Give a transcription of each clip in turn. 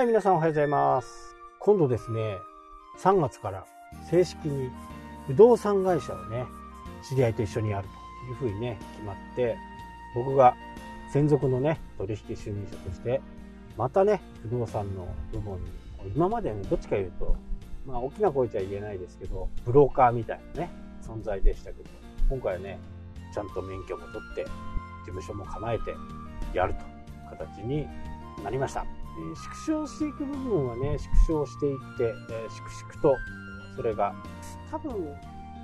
はい、皆さんおはようございます。今度ですね、3月から正式に不動産会社をね、知り合いと一緒にやるというふうにね、決まって、僕が専属のね、取引主任者として、またね、不動産の部門に、今までね、どっちか言うと、まあ、大きな声じゃ言えないですけど、ブローカーみたいなね、存在でしたけど、今回はね、ちゃんと免許も取って、事務所も構えてやるという形になりました。縮小していく部分はね、縮小していって、えー粛々と、それが、多分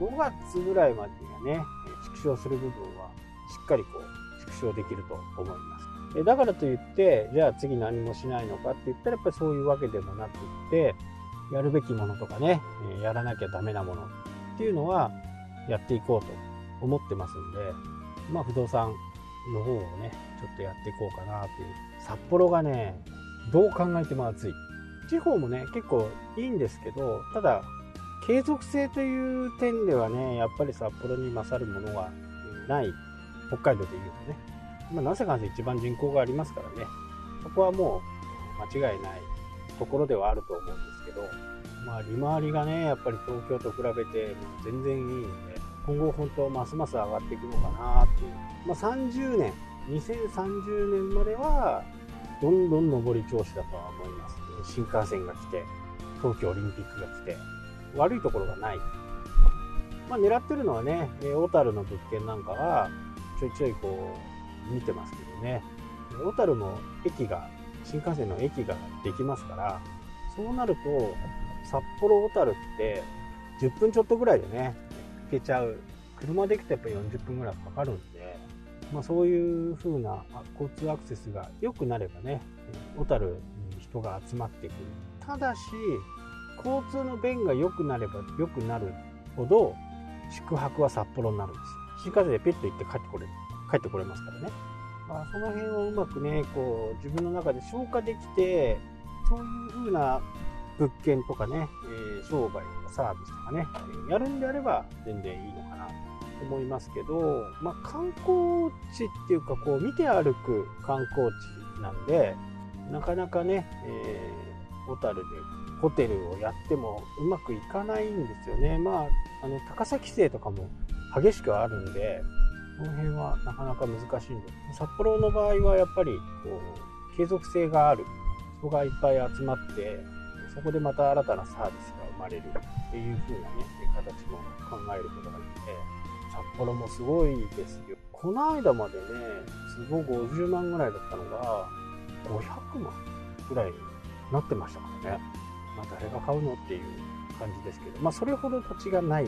5月ぐらいまでにはね、縮小する部分はしっかりこう、縮小できると思います。えだからといって、じゃあ次何もしないのかって言ったら、やっぱりそういうわけでもなくって、やるべきものとかね、えやらなきゃダメなものっていうのはやっていこうと思ってますんで、まあ不動産の方をね、ちょっとやっていこうかなっていう。札幌がね、どう考えても暑い。地方もね、結構いいんですけど、ただ、継続性という点ではね、やっぱり札幌に勝るものはない、北海道でいうとね。まあ、なぜかんせ一番人口がありますからね、そこはもう間違いないところではあると思うんですけど、まあ、利回りがね、やっぱり東京と比べて全然いいんで、今後本当ますます上がっていくのかなっていう。まあ、30年、2030年までは、どんどん上り調子だとは思います。新幹線が来て、東京オリンピックが来て、悪いところがない。まあ、狙ってるのはね、小樽の物件なんかは、ちょいちょいこう、見てますけどね。小樽も駅が、新幹線の駅ができますから、そうなると、札幌小樽って、10分ちょっとぐらいでね、行けちゃう。車で行くとやっぱ40分ぐらいかかるんで、まあ、そういう風な交通アクセスが良くなればね、小樽に人が集まってくる。ただし、交通の便が良くなれば良くなるほど、宿泊は札幌になるんです。新幹線でペット行って帰ってこれ、帰ってこれますからね。まあ、その辺をうまくね、こう、自分の中で消化できて、そういう風な物件とかね、えー商売とかサービスとかね、やるんであれば全然いいのかなと思いますけど、まあ、観光地っていうか、こう、見て歩く観光地なんで、なかなかね、えー小樽でホテルをやってもうまくいかないんですよね。まあ、あの、高さ規制とかも激しくあるんで、この辺はなかなか難しいんです、札幌の場合はやっぱり、こう、継続性がある。人がいっぱい集まって、そこでまた新たなサービスが生まれるっていう風なね、形も考えることができて、札幌もすごいですよ。この間までね、坪50万ぐらいだったのが、500万ぐらいになってましたからね。まあ誰が買うのっていう感じですけど、まあそれほど土地がない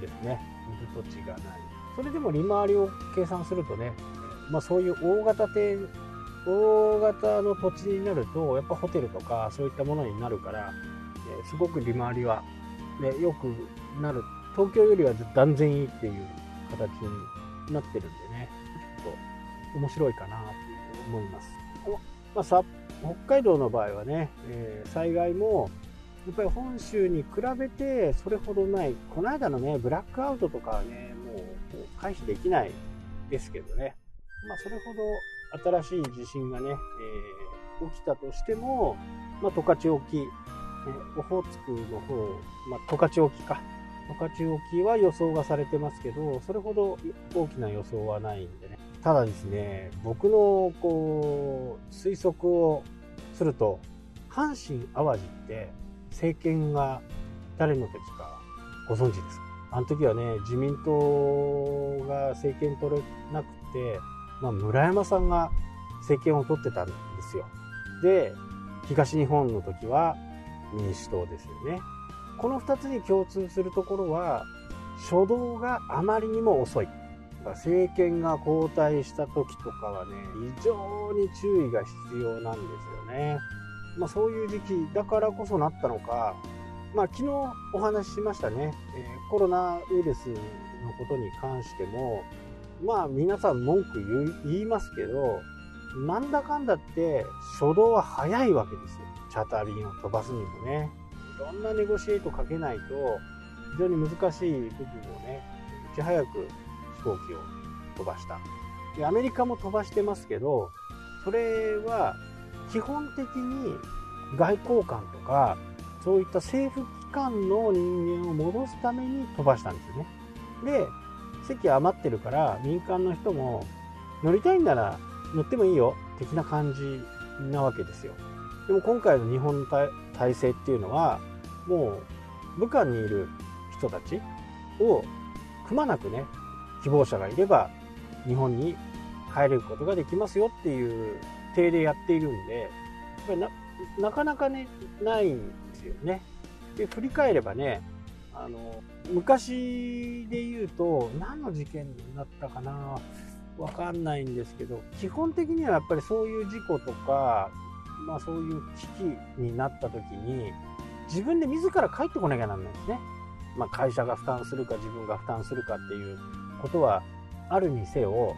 ですね。売る土地がない。それでも利回りを計算するとね、まあそういう大型店、大型の土地になると、やっぱホテルとかそういったものになるから、えすごく利回りは、ね、良くなる。東京よりは断然いいっていう形になってるんでね、ちょっと面白いかなって思います。まあ、さ北海道の場合はね、えー災害もやっぱり本州に比べてそれほどない、この間のね、ブラックアウトとかはね、もう回避できないですけどね、まあ、それほど新しい地震がね、えー起きたとしても、ま、十勝沖、オホーツクの方、まあ、十勝沖か、十勝沖は予想がされてますけど、それほど大きな予想はないんでね。ただですね、僕のこう推測をすると、阪神・淡路って政権が誰の時かご存知ですか？あの時はね、自民党が政権取れなくて、まあ、村山さんが政権を取ってたんですよ。で、東日本の時は民主党ですよね。この2つに共通するところは、初動があまりにも遅い。政権が交代した時とかはね、非常に注意が必要なんですよね。まあそういう時期だからこそなったのか、まあ昨日お話ししましたね、えーコロナウイルスのことに関しても、まあ皆さん文句言いますけど、なんだかんだって初動は早いわけですよ。チャター便を飛ばすにもね。いろんなネゴシエイトかけないと、非常に難しい部分をね、いち早く飛行機を飛ばした。で、アメリカも飛ばしてますけど、それは基本的に外交官とかそういった政府機関の人間を戻すために飛ばしたんですよねで席余ってるから民間の人も乗りたいんなら乗ってもいいよ的な感じなわけですよでも今回の日本の体制っていうのはもう武漢にいる人たちをくまなくね希望者がいれば日本に帰れることができますよっていう体でやっているんでやっぱりななかなかねないんですよね。で振り返ればねあの昔で言うと何の事件になったかなわかんないんですけど基本的にはやっぱりそういう事故とか、まあ、そういう危機になった時に自分で自ら帰ってこなきゃなんないんですね。まあ、会社が負担するか自分が負担するかっていうことはあるにせよ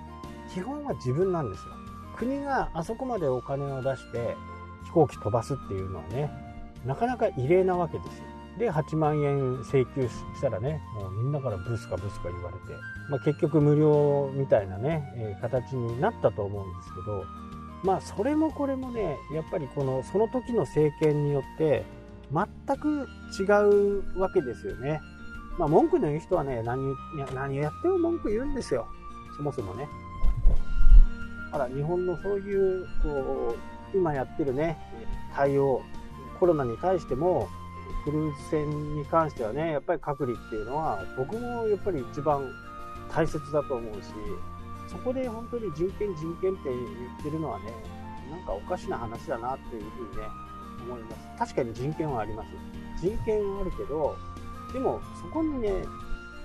基本は自分なんですよ。国があそこまでお金を出して飛行機飛ばすっていうのはねなかなか異例なわけですよ。で8万円請求したらねもうみんなからブスかブスか言われて、まあ、結局無料みたいなね、えー、形になったと思うんですけどまあそれもこれもねやっぱりこのその時の政権によって全く違うわけですよね。まあ文句の言う人はね何何をやっても文句言うんですよそもそもね。あら日本のそういうこう今やってるね対応コロナに対してもクルーズ船に関してはねやっぱり隔離っていうのは僕もやっぱり一番大切だと思うしそこで本当に人権人権って言ってるのはねなんかおかしな話だなっていうふうにね思います。確かに人権はあります。人権はあるけどでもそこにね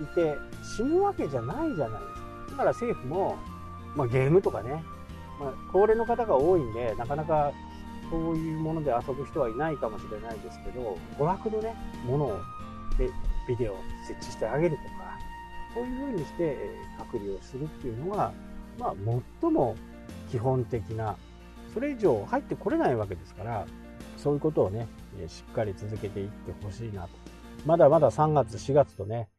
いて死ぬわけじゃないじゃないですか。だから政府も、まあ、ゲームとかね、まあ、高齢の方が多いんでなかなかそういうもので遊ぶ人はいないかもしれないですけど娯楽のねものをでビデオを設置してあげるとかそういうふうにして隔離をするっていうのが、まあ、最も基本的なそれ以上入ってこれないわけですからそういうことをねしっかり続けていってほしいなとまだまだ3月4月とね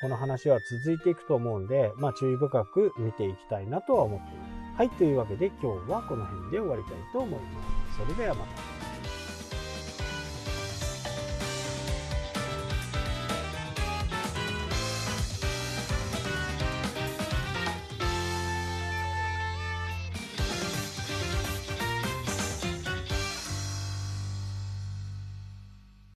この話は続いていくと思うんで、まあ、注意深く見ていきたいなとは思っています。はい、というわけで今日はこの辺で終わりたいと思います。それではまた。